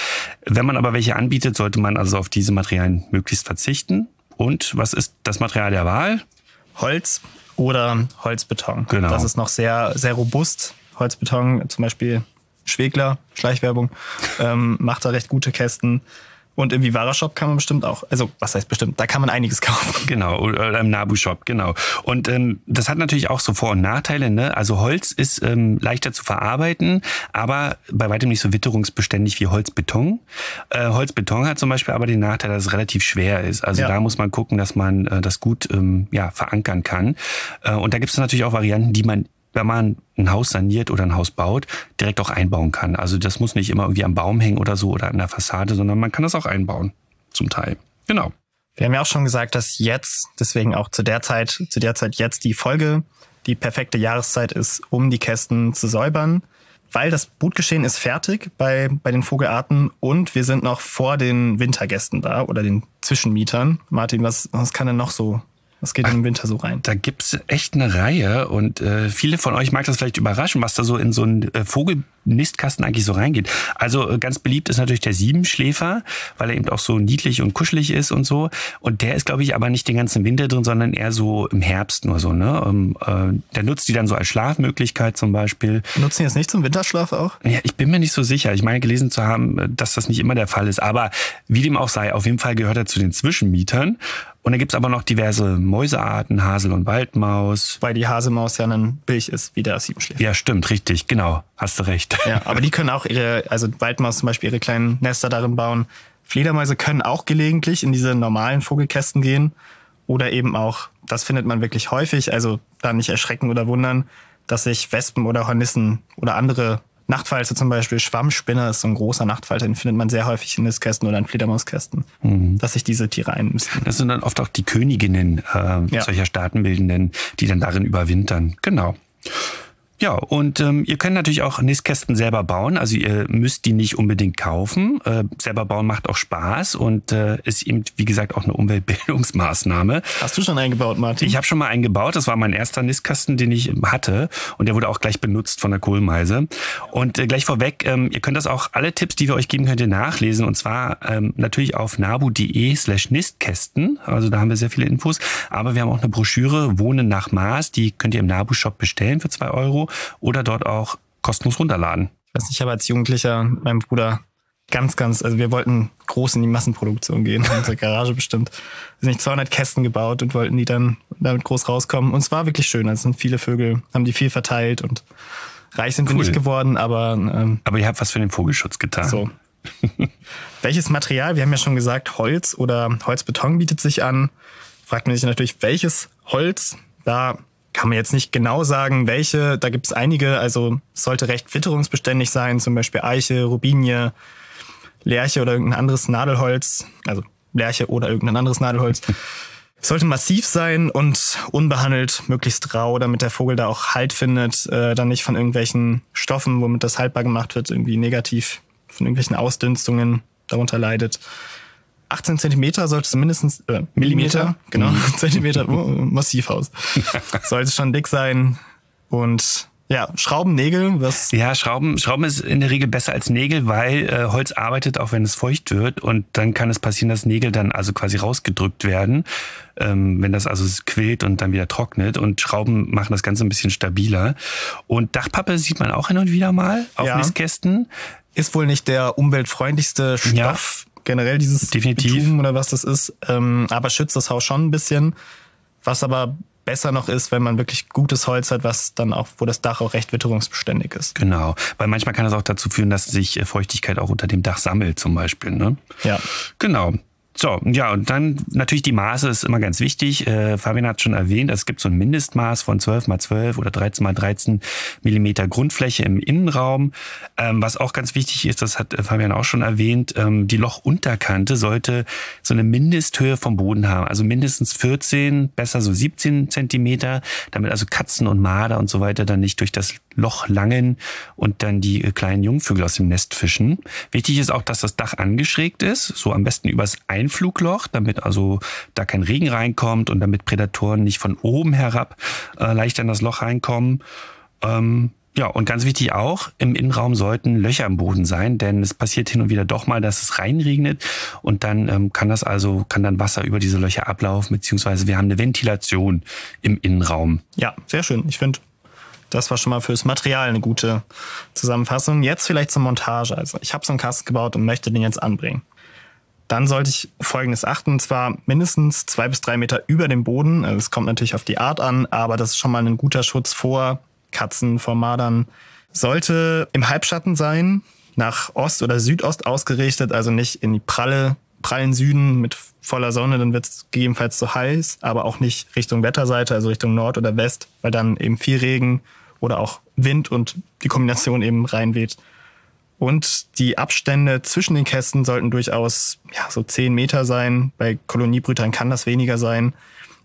S2: Wenn man aber welche anbietet, sollte man also auf diese Materialien möglichst verzichten. Und was ist das Material der Wahl?
S1: Holz oder Holzbeton.
S2: Genau.
S1: Das ist noch sehr, sehr robust. Holzbeton, zum Beispiel Schwegler, Schleichwerbung, ähm, macht da recht gute Kästen. Und im Vivara Shop kann man bestimmt auch, also was heißt bestimmt, da kann man einiges kaufen.
S2: Genau, oder im Nabu Shop, genau. Und ähm, das hat natürlich auch so Vor- und Nachteile. Ne? Also Holz ist ähm, leichter zu verarbeiten, aber bei weitem nicht so witterungsbeständig wie Holzbeton. Äh, Holzbeton hat zum Beispiel aber den Nachteil, dass es relativ schwer ist. Also
S1: Ja.
S2: da muss man gucken, dass man äh, das gut ähm, ja, verankern kann. Äh, und da gibt es natürlich auch Varianten, die man wenn man ein Haus saniert oder ein Haus baut, direkt auch einbauen kann. Also das muss nicht immer irgendwie am Baum hängen oder so oder an der Fassade, sondern man kann das auch einbauen. Zum Teil. Genau.
S1: Wir haben ja auch schon gesagt, dass jetzt, deswegen auch zu der Zeit, zu der Zeit jetzt die Folge, die perfekte Jahreszeit ist, um die Kästen zu säubern. Weil das Brutgeschehen ist fertig bei, bei den Vogelarten und wir sind noch vor den Wintergästen da oder den Zwischenmietern. Martin, was, was kann denn noch so, was geht im Winter so rein?
S2: Da gibt's echt eine Reihe und äh, viele von euch mag das vielleicht überraschen, was da so in so einen äh, Vogelnistkasten eigentlich so reingeht. Also äh, ganz beliebt ist natürlich der Siebenschläfer, weil er eben auch so niedlich und kuschelig ist und so. Und der ist, glaube ich, aber nicht den ganzen Winter drin, sondern eher so im Herbst nur so. Ne? Ähm, äh, der nutzt die dann so als Schlafmöglichkeit zum Beispiel.
S1: Nutzen die das nicht zum Winterschlaf auch?
S2: Ja, ich bin mir nicht so sicher. Ich meine gelesen zu haben, äh, dass das nicht immer der Fall ist. Aber wie dem auch sei, auf jeden Fall gehört er zu den Zwischenmietern. Und da gibt's aber noch diverse Mäusearten, Hasel- und Waldmaus.
S1: Weil die Hasemaus ja ein Bilch ist, wie der Siebenschläfer.
S2: Ja, stimmt, richtig, genau. Hast du recht.
S1: Ja, aber die können auch ihre, also Waldmaus zum Beispiel ihre kleinen Nester darin bauen. Fledermäuse können auch gelegentlich in diese normalen Vogelkästen gehen. Oder eben auch, das findet man wirklich häufig, also da nicht erschrecken oder wundern, dass sich Wespen oder Hornissen oder andere Nachtfalter zum Beispiel, Schwammspinner ist so ein großer Nachtfalter, den findet man sehr häufig in Nistkästen oder in Fledermauskästen, dass sich diese Tiere einnisten.
S2: Das sind dann oft auch die Königinnen äh,
S1: Ja.
S2: solcher Staatenbildenden, die dann darin überwintern. Genau. Ja, und ähm, ihr könnt natürlich auch Nistkästen selber bauen. Also ihr müsst die nicht unbedingt kaufen. Äh, selber bauen macht auch Spaß und äh, ist eben, wie gesagt, auch eine Umweltbildungsmaßnahme.
S1: Hast du schon eingebaut, Martin?
S2: Ich habe schon mal einen gebaut. Das war mein erster Nistkasten, den ich hatte. Und der wurde auch gleich benutzt von der Kohlmeise. Und äh, gleich vorweg, ähm, ihr könnt das auch, alle Tipps, die wir euch geben, könnt ihr nachlesen. Und zwar ähm, natürlich auf nabu.de slash Nistkästen. Also da haben wir sehr viele Infos. Aber wir haben auch eine Broschüre, Wohnen nach Maß. Die könnt ihr im Nabu-Shop bestellen für zwei Euro oder dort auch kostenlos runterladen.
S1: Ich weiß nicht, ich habe als Jugendlicher mit meinem Bruder ganz, ganz, also wir wollten groß in die Massenproduktion gehen, in unsere Garage bestimmt. Wir sind nicht 200 Kästen gebaut und wollten die dann damit groß rauskommen. Und es war wirklich schön. Also es sind viele Vögel, haben die viel verteilt und reich sind wir
S2: Cool.
S1: nicht geworden, aber ähm,
S2: Aber ihr habt was für den Vogelschutz getan.
S1: so. welches Material? Wir haben ja schon gesagt, Holz oder Holzbeton bietet sich an. Fragt man sich natürlich, welches Holz? Da kann man jetzt nicht genau sagen, welche. Da gibt es einige. Also sollte recht witterungsbeständig sein, zum Beispiel Eiche, Rubinie, Lärche oder irgendein anderes Nadelholz. Also Lärche oder irgendein anderes Nadelholz. Sollte massiv sein und unbehandelt, möglichst rau, damit der Vogel da auch Halt findet, äh, dann nicht von irgendwelchen Stoffen, womit das haltbar gemacht wird, irgendwie negativ von irgendwelchen Ausdünstungen darunter leidet. 18 Zentimeter sollte es mindestens, äh, Millimeter, genau, Zentimeter, oh, massiv aus. sollte schon dick sein und ja, Schrauben, Nägel, was
S2: Ja, Schrauben, Schrauben ist in der Regel besser als Nägel, weil äh, Holz arbeitet, auch wenn es feucht wird. Und dann kann es passieren, dass Nägel dann also quasi rausgedrückt werden, ähm, wenn das also quillt und dann wieder trocknet. Und Schrauben machen das Ganze ein bisschen stabiler. Und Dachpappe sieht man auch hin und wieder mal auf
S1: Ja.
S2: Nistkästen.
S1: ist wohl nicht der umweltfreundlichste Stoff, generell dieses
S2: Definitiv.
S1: Bitumen oder was das ist, ähm, aber schützt das Haus schon ein bisschen. Was aber besser noch ist, wenn man wirklich gutes Holz hat, was dann auch, wo das Dach auch recht witterungsbeständig ist.
S2: Genau, weil manchmal kann das auch dazu führen, dass sich äh, Feuchtigkeit auch unter dem Dach sammelt zum Beispiel. Ne?
S1: Ja.
S2: Genau. So, ja, und dann natürlich die Maße ist immer ganz wichtig. Äh, Fabian hat schon erwähnt, es gibt so ein Mindestmaß von 12 mal 12 oder 13 mal 13 Millimeter Grundfläche im Innenraum. Ähm, was auch ganz wichtig ist, das hat äh, Fabian auch schon erwähnt, ähm, die Lochunterkante sollte so eine Mindesthöhe vom Boden haben. Also mindestens 14, besser so 17 Zentimeter, damit also Katzen und Marder und so weiter dann nicht durch das Loch langen und dann die äh, kleinen Jungvögel aus dem Nest fischen. Wichtig ist auch, dass das Dach angeschrägt ist, so am besten übers Einflugloch, damit also da kein Regen reinkommt und damit Prädatoren nicht von oben herab äh, leicht an das Loch reinkommen. Ähm, Ja, und ganz wichtig auch, im Innenraum sollten Löcher im Boden sein, denn es passiert hin und wieder doch mal, dass es reinregnet und dann ähm, kann das also, kann dann Wasser über diese Löcher ablaufen, beziehungsweise wir haben eine Ventilation im Innenraum.
S1: Ja, sehr schön. Ich finde, das war schon mal fürs Material eine gute Zusammenfassung. Jetzt vielleicht zur Montage. Also ich habe so einen Kasten gebaut und möchte den jetzt anbringen. Dann sollte ich Folgendes achten, zwar mindestens zwei bis drei Meter über dem Boden. Es kommt natürlich auf die Art an, aber das ist schon mal ein guter Schutz vor Katzen, vor Madern. Sollte im Halbschatten sein, nach Ost oder Südost ausgerichtet, also nicht in die pralle, prallen Süden mit voller Sonne, dann wird es gegebenenfalls zu heiß, aber auch nicht Richtung Wetterseite, also Richtung Nord oder West, weil dann eben viel Regen oder auch Wind und die Kombination eben reinweht. Und die Abstände zwischen den Kästen sollten durchaus ja, so zehn Meter sein. Bei Koloniebrütern kann das weniger sein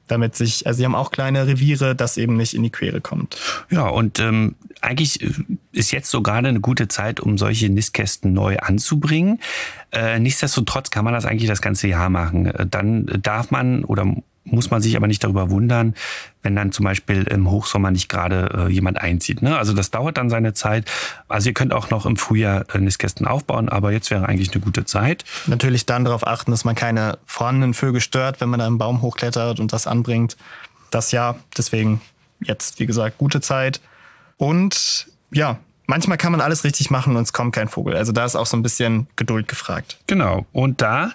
S1: damit sich, also sie haben auch kleine Reviere, das eben nicht in die Quere kommt.
S2: Ja, und ähm, eigentlich ist jetzt so gerade eine gute Zeit, um solche Nistkästen neu anzubringen. Äh, nichtsdestotrotz kann man das eigentlich das ganze Jahr machen. Äh, dann darf man oder muss man sich aber nicht darüber wundern, wenn dann zum Beispiel im Hochsommer nicht gerade äh, jemand einzieht. Ne? Also das dauert dann seine Zeit. Also ihr könnt auch noch im Frühjahr äh, Nistkästen aufbauen, aber jetzt wäre eigentlich eine gute Zeit.
S1: Natürlich dann darauf achten, dass man keine vorhandenen Vögel stört, wenn man da einen Baum hochklettert und das anbringt. Das ja, deswegen jetzt, wie gesagt, gute Zeit. Und ja, manchmal kann man alles richtig machen und es kommt kein Vogel. Also da ist auch so ein bisschen Geduld gefragt.
S2: Genau. Und da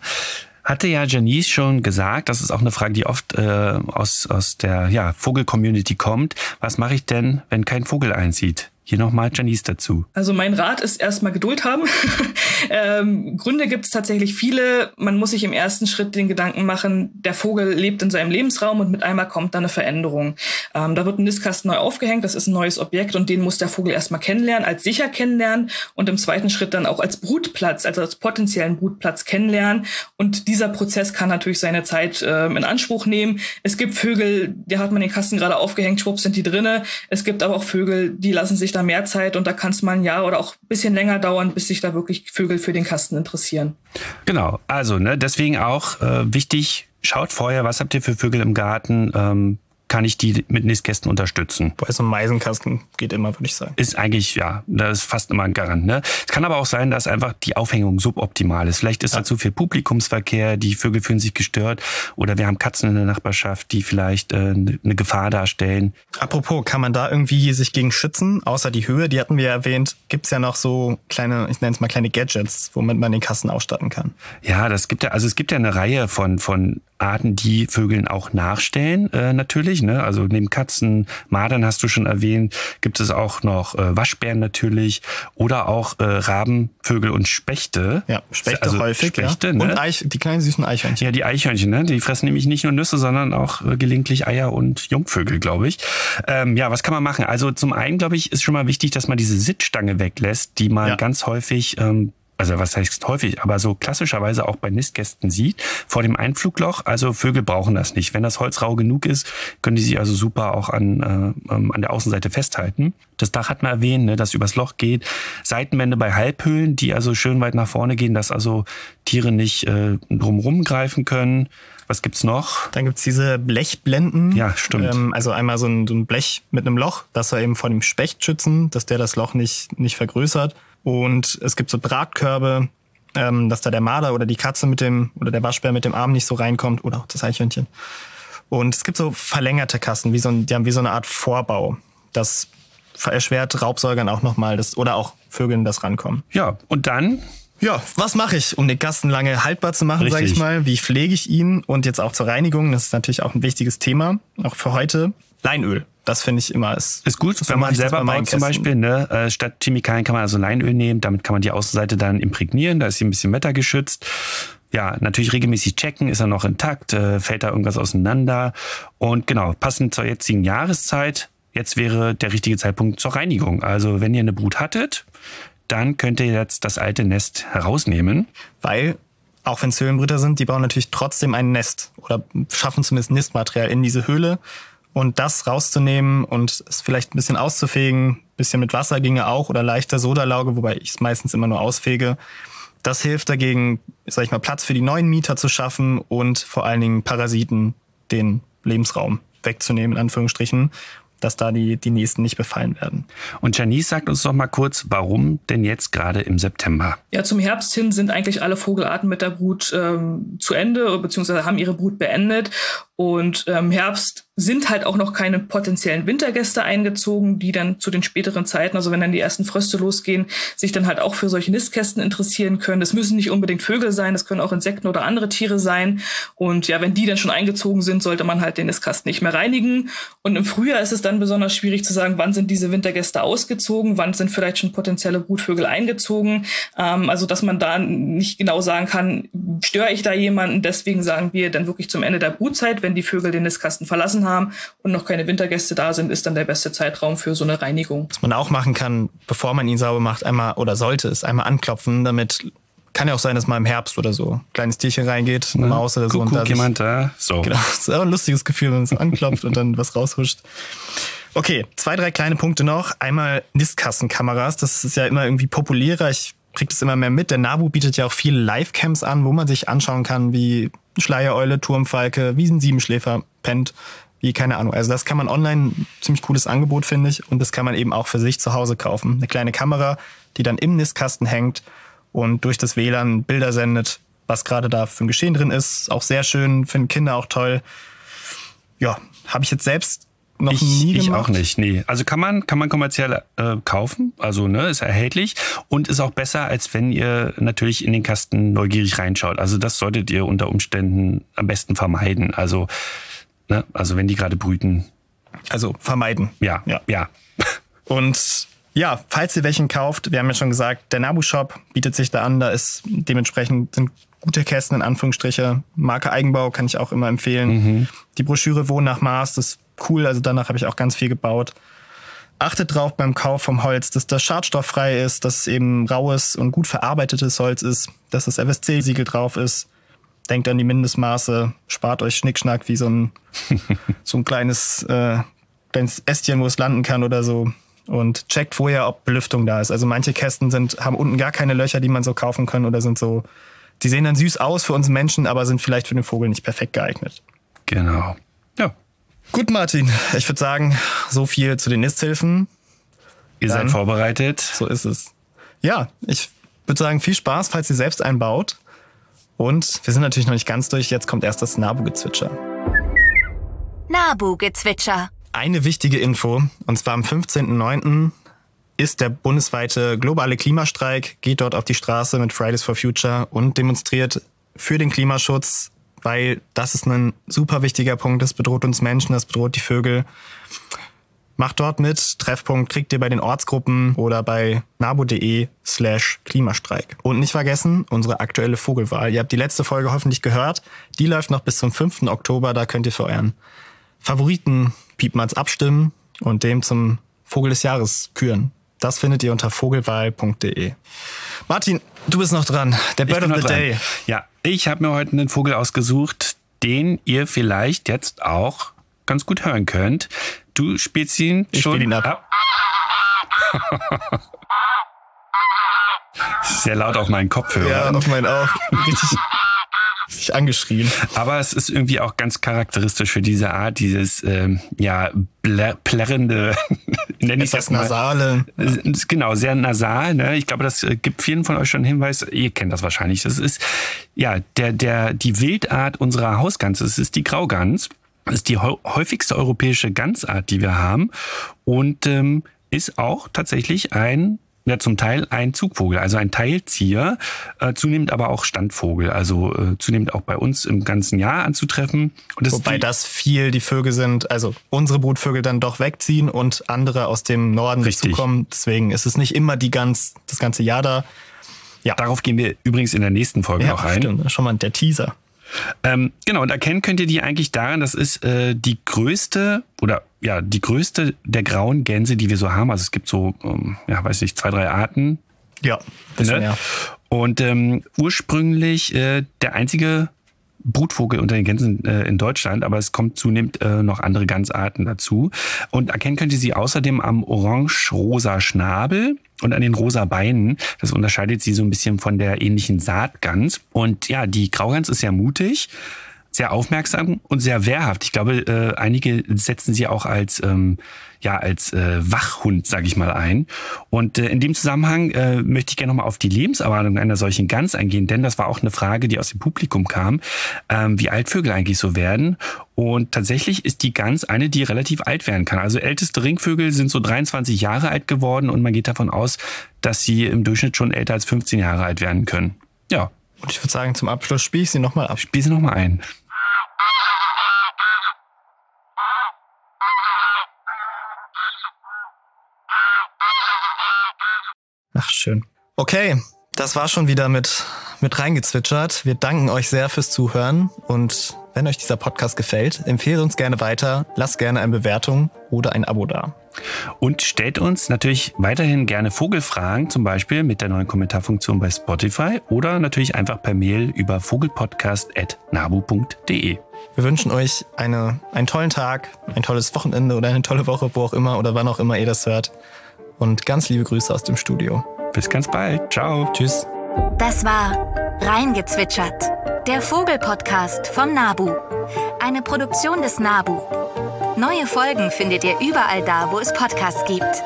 S2: hatte ja Janice schon gesagt, das ist auch eine Frage, die oft äh, aus, aus der ja, Vogel-Community kommt. Was mache ich denn, wenn kein Vogel einzieht? Hier nochmal Janice dazu.
S4: Also mein Rat ist erstmal Geduld haben. ähm, Gründe gibt es tatsächlich viele. Man muss sich im ersten Schritt den Gedanken machen, der Vogel lebt in seinem Lebensraum und mit einmal kommt da eine Veränderung. Ähm, da wird ein Nistkasten neu aufgehängt, das ist ein neues Objekt und den muss der Vogel erstmal kennenlernen, als sicher kennenlernen und im zweiten Schritt dann auch als Brutplatz, also als potenziellen Brutplatz kennenlernen. Und dieser Prozess kann natürlich seine Zeit äh, in Anspruch nehmen. Es gibt Vögel, die hat man den Kasten gerade aufgehängt, schwupp sind die drinne. Es gibt aber auch Vögel, die lassen sich dann da mehr Zeit und da kann es mal ein Jahr oder auch ein bisschen länger dauern, bis sich da wirklich Vögel für den Kasten interessieren.
S2: Genau, also ne, deswegen auch äh, wichtig, schaut vorher, was habt ihr für Vögel im Garten, ähm, kann ich die mit Nistkästen unterstützen.
S1: Bei so einem Meisenkasten geht immer, würde ich sagen.
S2: Ist eigentlich, ja, das ist fast immer ein Garant. Ne? Es kann aber auch sein, dass einfach die Aufhängung suboptimal ist. Vielleicht ist ja. da zu viel Publikumsverkehr, die Vögel fühlen sich gestört oder wir haben Katzen in der Nachbarschaft, die vielleicht äh, eine Gefahr darstellen.
S1: Apropos, kann man da irgendwie sich gegen schützen? Außer die Höhe, die hatten wir ja erwähnt, gibt's ja noch so kleine, ich nenne es mal kleine Gadgets, womit man den Kasten ausstatten kann.
S2: Ja, das gibt ja, also es gibt ja eine Reihe von, von Arten, die Vögeln auch nachstellen, äh, natürlich. Ne? Also neben Katzen, Madern hast du schon erwähnt, gibt es auch noch äh, Waschbären natürlich oder auch äh, Raben, Vögel und Spechte.
S1: Ja, Spechte also häufig. Spechte, ja.
S2: Ne?
S1: Und Eich, die kleinen süßen Eichhörnchen.
S2: Ja, die Eichhörnchen, ne? die fressen nämlich nicht nur Nüsse, sondern auch äh, gelegentlich Eier und Jungvögel, glaube ich. Ähm, ja, was kann man machen? Also zum einen, glaube ich, ist schon mal wichtig, dass man diese Sitzstange weglässt, die man ja. ganz häufig ähm, also was heißt häufig, aber so klassischerweise auch bei Nistgästen sieht, vor dem Einflugloch. Also Vögel brauchen das nicht. Wenn das Holz rau genug ist, können die sich also super auch an, äh, ähm, an der Außenseite festhalten. Das Dach hat man erwähnt, ne, das übers Loch geht. Seitenwände bei Halbhöhlen, die also schön weit nach vorne gehen, dass also Tiere nicht äh, drumrum greifen können. Was gibt's noch?
S1: Dann gibt's diese Blechblenden.
S2: Ja, stimmt. Ähm,
S1: also einmal so ein, so ein Blech mit einem Loch, das soll eben vor dem Specht schützen, dass der das Loch nicht, nicht vergrößert. Und es gibt so Drahtkörbe, ähm, dass da der Marder oder die Katze mit dem oder der Waschbär mit dem Arm nicht so reinkommt oder auch das Eichhörnchen. Und es gibt so verlängerte Kassen, wie so ein, die haben wie so eine Art Vorbau. Das erschwert Raubsäugern auch nochmal das oder auch Vögeln das rankommen.
S2: Ja, und dann
S1: ja, was mache ich, um den Kasten lange haltbar zu machen, sage ich mal? Wie pflege ich ihn? Und jetzt auch zur Reinigung, das ist natürlich auch ein wichtiges Thema, auch für heute. Leinöl. Das finde ich immer ist,
S2: ist gut, wenn man selber baut zum Beispiel. Ne? Äh, statt Chemikalien kann man also Leinöl nehmen. Damit kann man die Außenseite dann imprägnieren. Da ist sie ein bisschen wettergeschützt. Ja, natürlich regelmäßig checken, ist er noch intakt, äh, fällt da irgendwas auseinander. Und genau, passend zur jetzigen Jahreszeit, jetzt wäre der richtige Zeitpunkt zur Reinigung. Also wenn ihr eine Brut hattet, dann könnt ihr jetzt das alte Nest herausnehmen.
S1: Weil auch wenn es Höhlenbrüter sind, die bauen natürlich trotzdem ein Nest oder schaffen zumindest Nistmaterial in diese Höhle. Und das rauszunehmen und es vielleicht ein bisschen auszufegen, ein bisschen mit Wasser ginge auch oder leichter Sodalauge, wobei ich es meistens immer nur ausfege. Das hilft dagegen, sag ich mal, Platz für die neuen Mieter zu schaffen und vor allen Dingen Parasiten den Lebensraum wegzunehmen, in Anführungsstrichen. dass da die, die nächsten nicht befallen werden.
S2: Und Janice sagt uns doch mal kurz, warum denn jetzt gerade im September?
S4: Ja, zum Herbst hin sind eigentlich alle Vogelarten mit der Brut ähm, zu Ende, beziehungsweise haben ihre Brut beendet. Und im ähm, Herbst sind halt auch noch keine potenziellen Wintergäste eingezogen, die dann zu den späteren Zeiten, also wenn dann die ersten Fröste losgehen, sich dann halt auch für solche Nistkästen interessieren können. Das müssen nicht unbedingt Vögel sein, das können auch Insekten oder andere Tiere sein. Und ja, wenn die dann schon eingezogen sind, sollte man halt den Nistkasten nicht mehr reinigen. Und im Frühjahr ist es dann besonders schwierig zu sagen, wann sind diese Wintergäste ausgezogen, wann sind vielleicht schon potenzielle Brutvögel eingezogen. Ähm, also dass man da nicht genau sagen kann, störe ich da jemanden. Deswegen sagen wir dann wirklich zum Ende der Brutzeit, wenn die Vögel den Nistkasten verlassen haben und noch keine Wintergäste da sind, ist dann der beste Zeitraum für so eine Reinigung.
S1: Was man auch machen kann, bevor man ihn sauber macht, einmal oder sollte es einmal anklopfen, damit kann ja auch sein, dass mal im Herbst oder so ein kleines Tierchen reingeht, eine Maus oder so.
S2: Kuckuck, und da jemand da. So.
S1: Genau, das ist auch ein lustiges Gefühl, wenn man es anklopft und dann was raushuscht. Okay, zwei, drei kleine Punkte noch. Einmal Nistkassenkameras. Das ist ja immer irgendwie populärer. Ich kriege das immer mehr mit. Der NABU bietet ja auch viele Livecams an, wo man sich anschauen kann, wie Schleiereule, Turmfalke, wie ein Siebenschläfer pennt, wie keine Ahnung. Also das kann man online, ziemlich cooles Angebot, finde ich. Und das kann man eben auch für sich zu Hause kaufen. Eine kleine Kamera, die dann im Nistkasten hängt und durch das WLAN Bilder sendet, was gerade da für ein Geschehen drin ist. Auch sehr schön, finden Kinder auch toll. Ja, habe ich jetzt selbst noch
S2: ich,
S1: nie
S2: gemacht.
S1: Ich
S2: auch nicht, nee. Also kann man, kann man kommerziell äh, kaufen, also ne, ist erhältlich und ist auch besser, als wenn ihr natürlich in den Kasten neugierig reinschaut. Also das solltet ihr unter Umständen am besten vermeiden. Also, ne, also wenn die gerade brüten.
S1: Also vermeiden.
S2: Ja, ja, ja.
S1: Und ja, falls ihr welchen kauft, wir haben ja schon gesagt, der Nabu-Shop bietet sich da an, da ist dementsprechend sind gute Kästen in Anführungsstriche. Marke Eigenbau kann ich auch immer empfehlen. Mhm. Die Broschüre Wohnen nach Maß, das cool, also danach habe ich auch ganz viel gebaut. Achtet drauf beim Kauf vom Holz, dass das schadstofffrei ist, dass es eben raues und gut verarbeitetes Holz ist, dass das FSC-Siegel drauf ist. Denkt an die Mindestmaße, spart euch Schnickschnack wie so ein, so ein kleines, äh, kleines Ästchen, wo es landen kann oder so und checkt vorher, ob Belüftung da ist. Also manche Kästen sind, haben unten gar keine Löcher, die man so kaufen kann oder sind so, die sehen dann süß aus für uns Menschen, aber sind vielleicht für den Vogel nicht perfekt geeignet.
S2: Genau.
S1: Gut, Martin. Ich würde sagen, so viel zu den Nisthilfen.
S2: Ihr dann, seid vorbereitet.
S1: So ist es. Ja, ich würde sagen, viel Spaß, falls ihr selbst einbaut. Und wir sind natürlich noch nicht ganz durch. Jetzt kommt erst das Nabu-Gezwitscher.
S3: Nabu-Gezwitscher.
S1: Eine wichtige Info, und zwar am 15.09. ist der bundesweite globale Klimastreik, geht dort auf die Straße mit Fridays for Future und demonstriert für den Klimaschutz, weil das ist ein super wichtiger Punkt, das bedroht uns Menschen, das bedroht die Vögel. Macht dort mit. Treffpunkt kriegt ihr bei den Ortsgruppen oder bei nabo.de slash Klimastreik. Und nicht vergessen, unsere aktuelle Vogelwahl. Ihr habt die letzte Folge hoffentlich gehört. Die läuft noch bis zum 5. Oktober. Da könnt ihr für euren Favoriten Piepmatz abstimmen und dem zum Vogel des Jahres küren. Das findet ihr unter vogelwahl.de. Martin, du bist noch dran. Der Bird of the Day. Dran.
S2: Ja, ich habe mir heute einen Vogel ausgesucht, den ihr vielleicht jetzt auch ganz gut hören könnt. Du spielst ihn
S1: ich
S2: schon
S1: spiel ihn ab. ab.
S2: Sehr laut auf meinen Kopfhörer.
S1: Ja, auf meinen auch. Richtig angeschrien.
S2: Aber es ist irgendwie auch ganz charakteristisch für diese Art, dieses ähm, ja plärrende,
S1: nenne ich das mal. nasale.
S2: Genau, sehr nasal. Ne? Ich glaube, das äh, gibt vielen von euch schon einen Hinweis. Ihr kennt das wahrscheinlich. Das ist ja der der die Wildart unserer Hausgans. Es ist die Graugans. Das ist die häufigste europäische Gansart, die wir haben und ähm, ist auch tatsächlich ein ja zum Teil ein Zugvogel, also ein Teilzieher, äh, zunehmend aber auch Standvogel, also äh, zunehmend auch bei uns im ganzen Jahr anzutreffen.
S1: Das Wobei das viel die Vögel sind, also unsere Brutvögel dann doch wegziehen und andere aus dem Norden Richtig. dazukommen. Deswegen ist es nicht immer die ganz, das ganze Jahr da.
S2: Ja. Darauf gehen wir übrigens in der nächsten Folge ja, noch ein.
S1: Stimmt, schon mal der Teaser.
S2: Ähm, genau, und erkennen könnt ihr die eigentlich daran, das ist äh, die größte oder ja, die größte der grauen Gänse, die wir so haben. Also es gibt so, ähm, ja, weiß nicht, zwei, drei Arten.
S1: Ja, bisschen,
S2: ne? ja. Und ähm, ursprünglich äh, der einzige Brutvogel unter den Gänsen äh, in Deutschland, aber es kommt zunehmend äh, noch andere Gansarten dazu. Und erkennen könnt ihr sie außerdem am orange-rosa Schnabel und an den rosa Beinen. Das unterscheidet sie so ein bisschen von der ähnlichen Saatgans. Und ja, die Graugans ist sehr mutig sehr aufmerksam und sehr wehrhaft. Ich glaube, äh, einige setzen sie auch als ähm, ja als äh, Wachhund, sage ich mal, ein. Und äh, in dem Zusammenhang äh, möchte ich gerne nochmal auf die Lebenserwartung einer solchen Gans eingehen, denn das war auch eine Frage, die aus dem Publikum kam, ähm, wie alt Vögel eigentlich so werden. Und tatsächlich ist die Gans eine, die relativ alt werden kann. Also älteste Ringvögel sind so 23 Jahre alt geworden und man geht davon aus, dass sie im Durchschnitt schon älter als 15 Jahre alt werden können. Ja.
S1: Und ich würde sagen, zum Abschluss spiele ich sie nochmal ab.
S2: Spiel sie nochmal ein.
S1: Ach, schön. Okay, das war schon wieder mit, mit reingezwitschert. Wir danken euch sehr fürs Zuhören und wenn euch dieser Podcast gefällt, empfehlt uns gerne weiter, lasst gerne eine Bewertung oder ein Abo da.
S2: Und stellt uns natürlich weiterhin gerne Vogelfragen, zum Beispiel mit der neuen Kommentarfunktion bei Spotify oder natürlich einfach per Mail über vogelpodcast.nabu.de.
S1: Wir wünschen euch eine, einen tollen Tag, ein tolles Wochenende oder eine tolle Woche, wo auch immer oder wann auch immer ihr das hört und ganz liebe Grüße aus dem Studio.
S2: Bis ganz bald. Ciao.
S1: Tschüss.
S3: Das war Reingezwitschert, der Vogelpodcast vom Nabu. Eine Produktion des Nabu. Neue Folgen findet ihr überall da, wo es Podcasts gibt.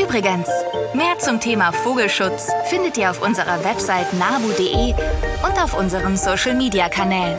S3: Übrigens, mehr zum Thema Vogelschutz findet ihr auf unserer Website nabu.de und auf unseren Social-Media-Kanälen.